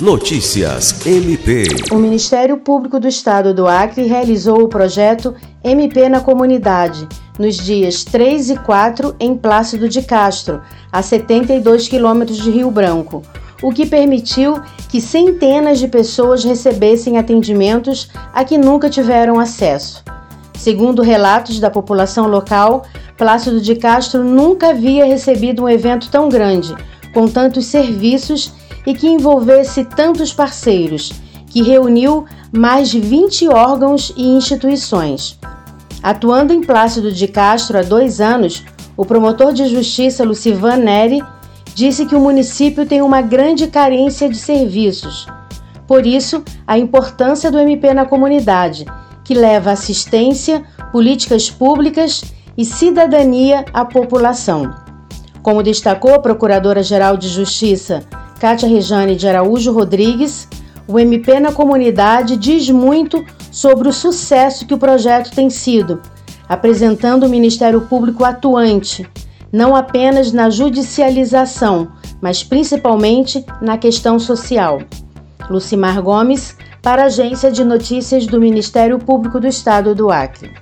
Notícias MP. O Ministério Público do Estado do Acre realizou o projeto MP na Comunidade nos dias 3 e 4 em Plácido de Castro, a 72 quilômetros de Rio Branco, o que permitiu que centenas de pessoas recebessem atendimentos a que nunca tiveram acesso. Segundo relatos da população local, Plácido de Castro nunca havia recebido um evento tão grande, com tantos serviços e que envolvesse tantos parceiros, que reuniu mais de 20 órgãos e instituições. Atuando em Plácido de Castro há dois anos, o promotor de justiça Lucivan Neri disse que o município tem uma grande carência de serviços. Por isso, a importância do MP na comunidade que leva assistência, políticas públicas e cidadania à população. Como destacou a Procuradora-Geral de Justiça, Cátia Rejane de Araújo Rodrigues, o MP na comunidade diz muito sobre o sucesso que o projeto tem sido, apresentando o Ministério Público atuante, não apenas na judicialização, mas principalmente na questão social. Lucimar Gomes, para a Agência de Notícias do Ministério Público do Estado do Acre.